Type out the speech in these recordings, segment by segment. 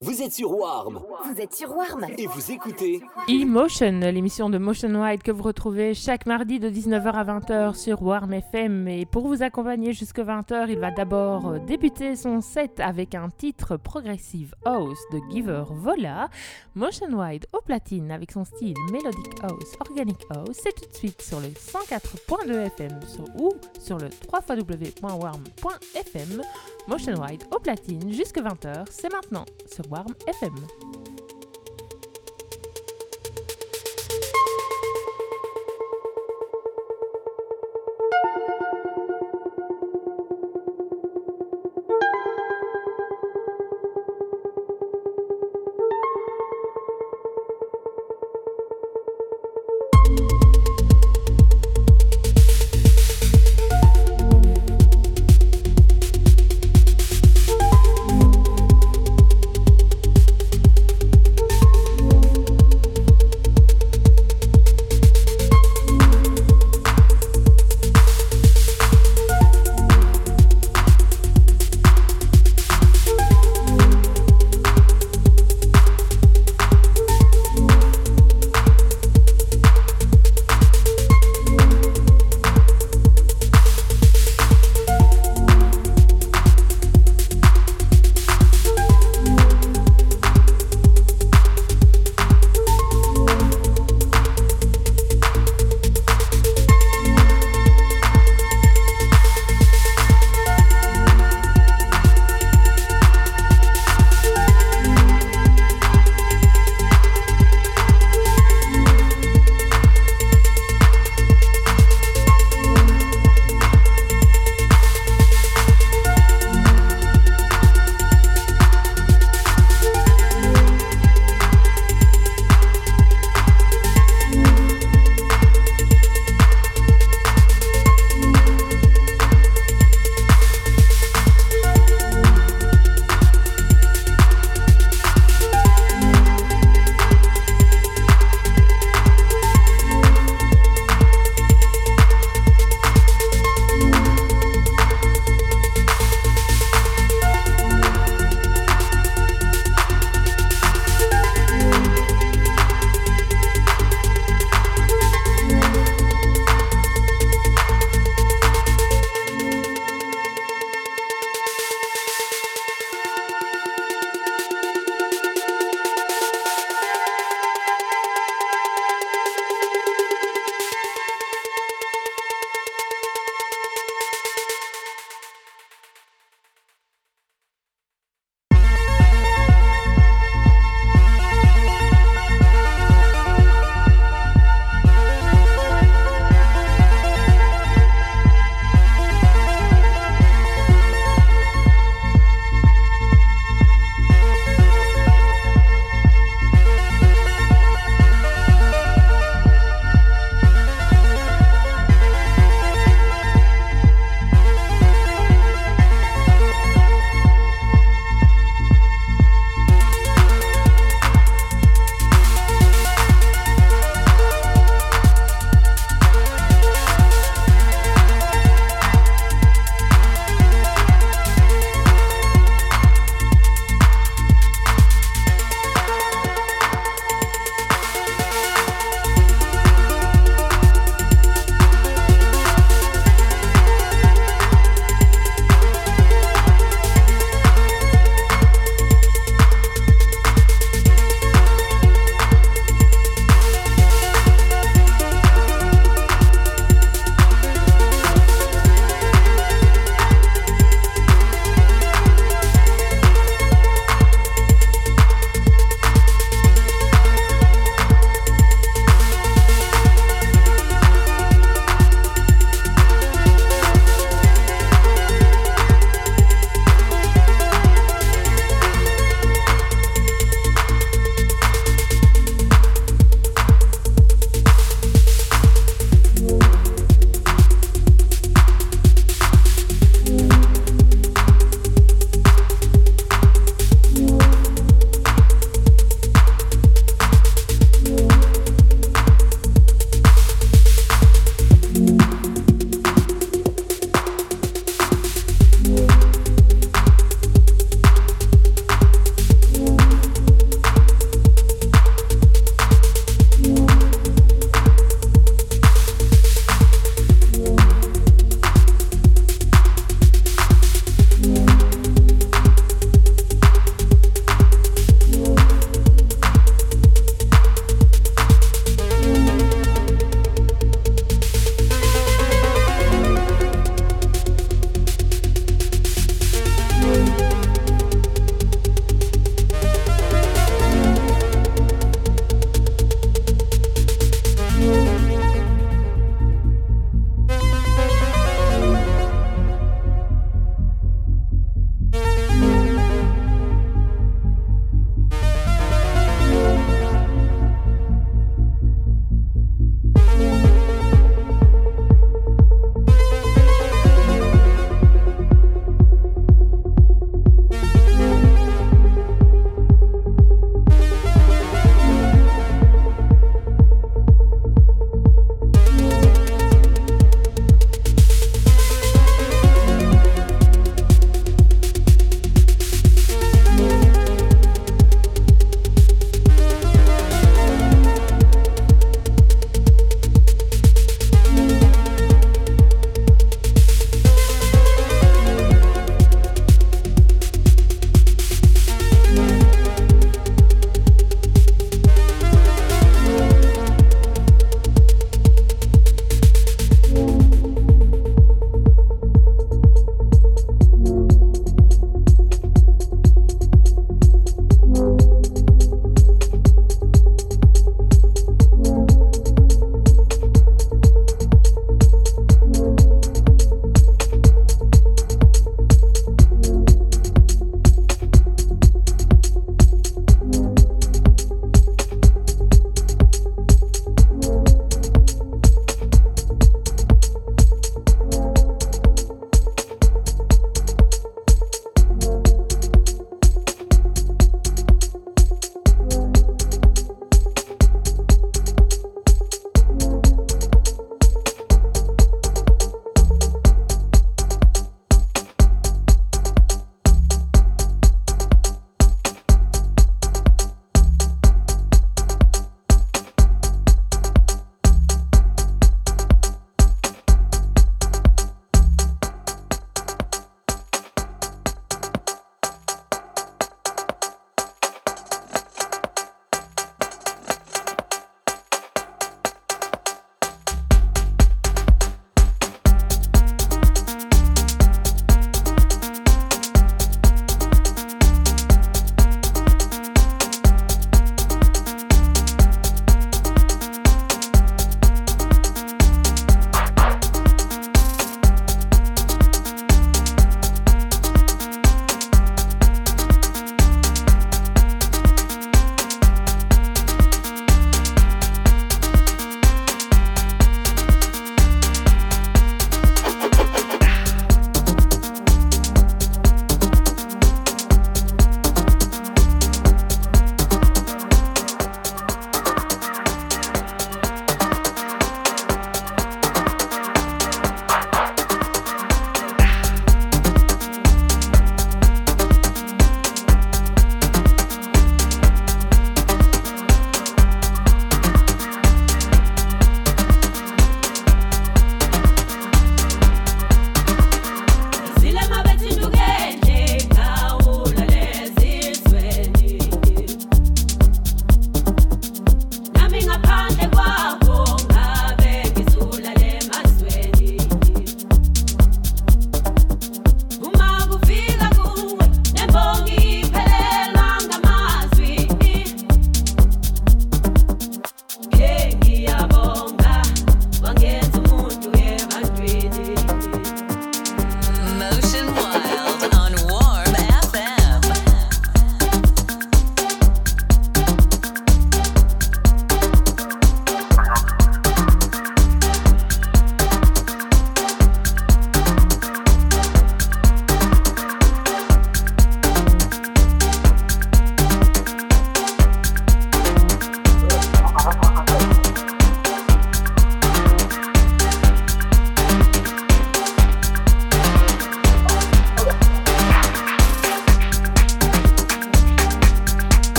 Vous êtes sur Warm Vous êtes sur Warm et vous écoutez Emotion, l'émission de Motion Wide que vous retrouvez chaque mardi de 19h à 20h sur Warm FM. Et pour vous accompagner jusqu'à 20h, il va d'abord débuter son set avec un titre Progressive House de Giver Vola. Motion Wide au platine avec son style Melodic House, Organic House. C'est tout de suite sur le 104.2 FM sur, ou sur le www.warm.fm. Motion Wide au platine jusqu'à 20h, c'est maintenant sur Warm FM.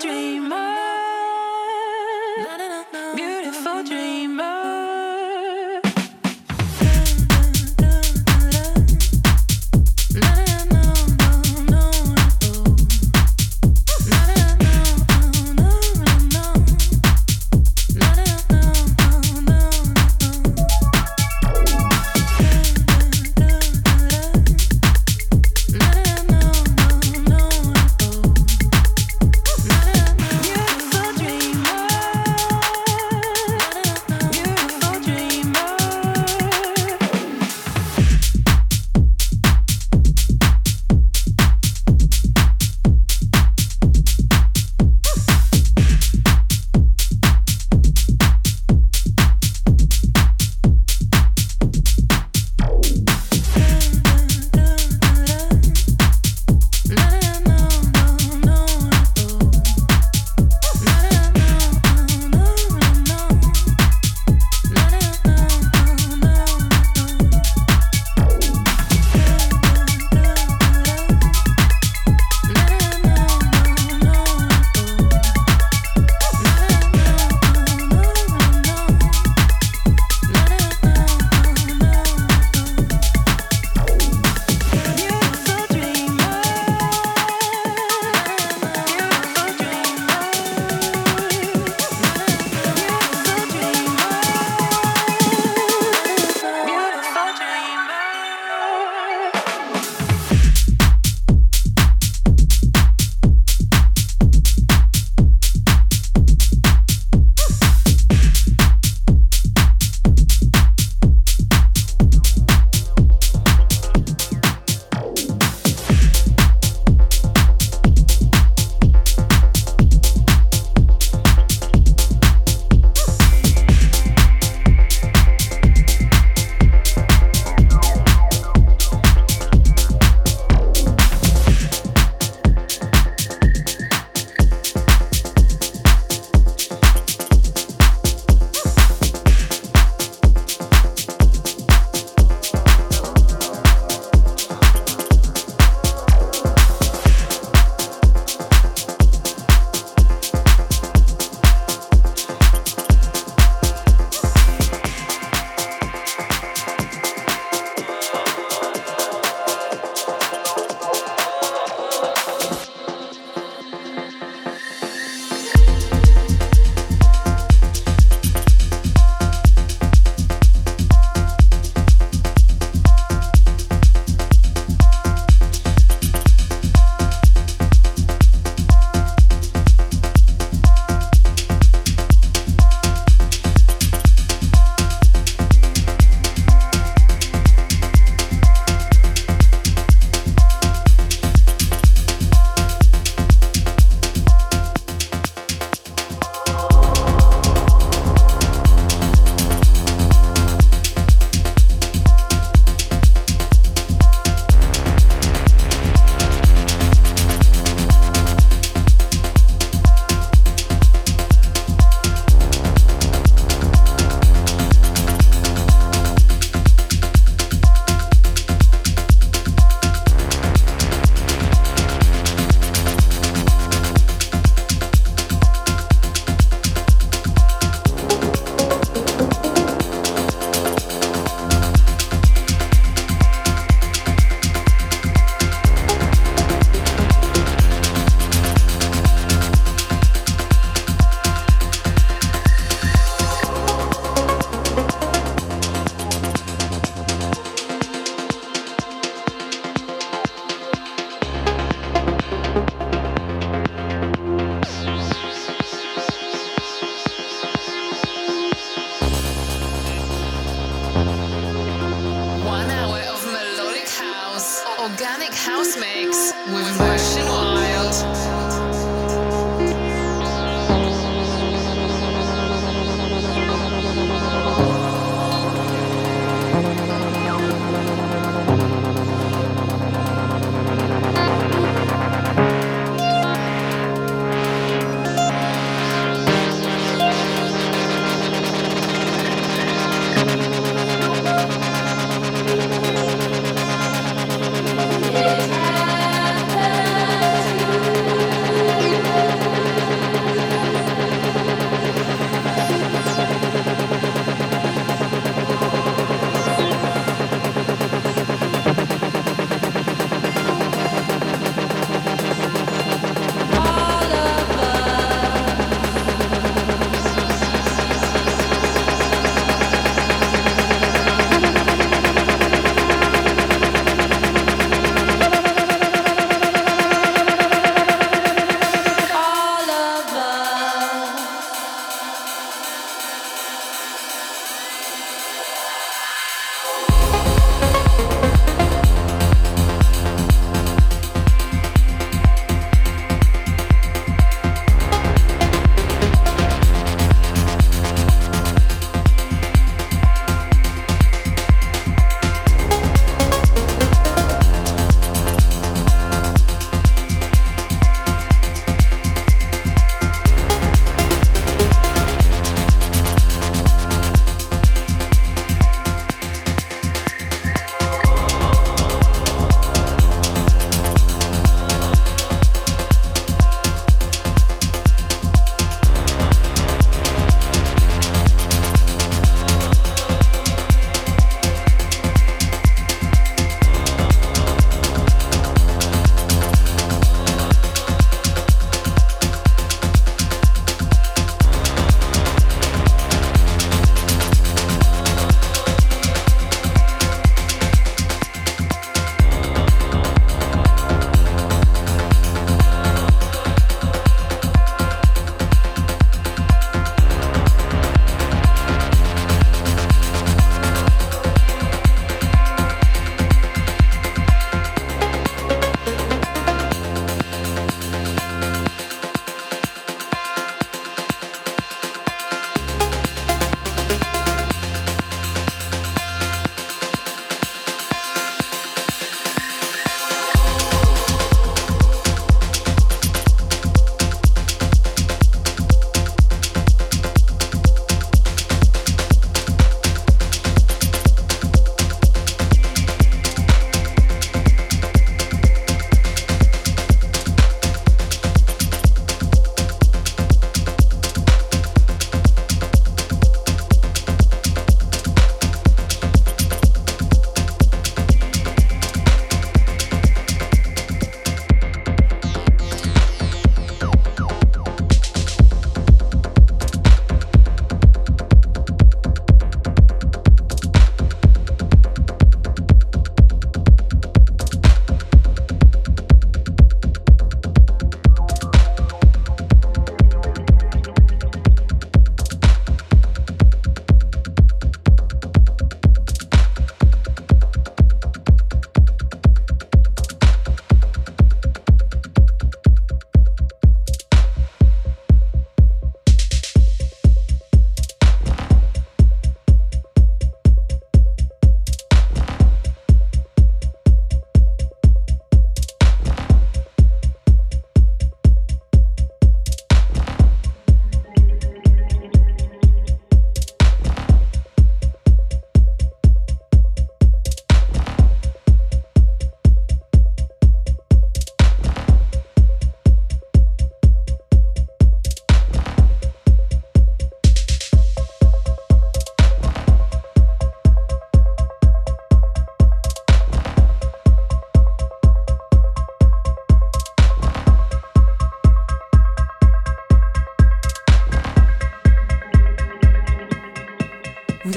dreamer.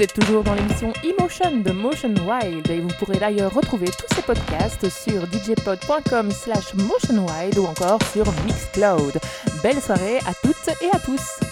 Toujours dans l'émission Emotion de Motion Wild et vous pourrez d'ailleurs retrouver tous ces podcasts sur djpod.com slash motionwild ou encore sur Mixcloud. Belle soirée à toutes et à tous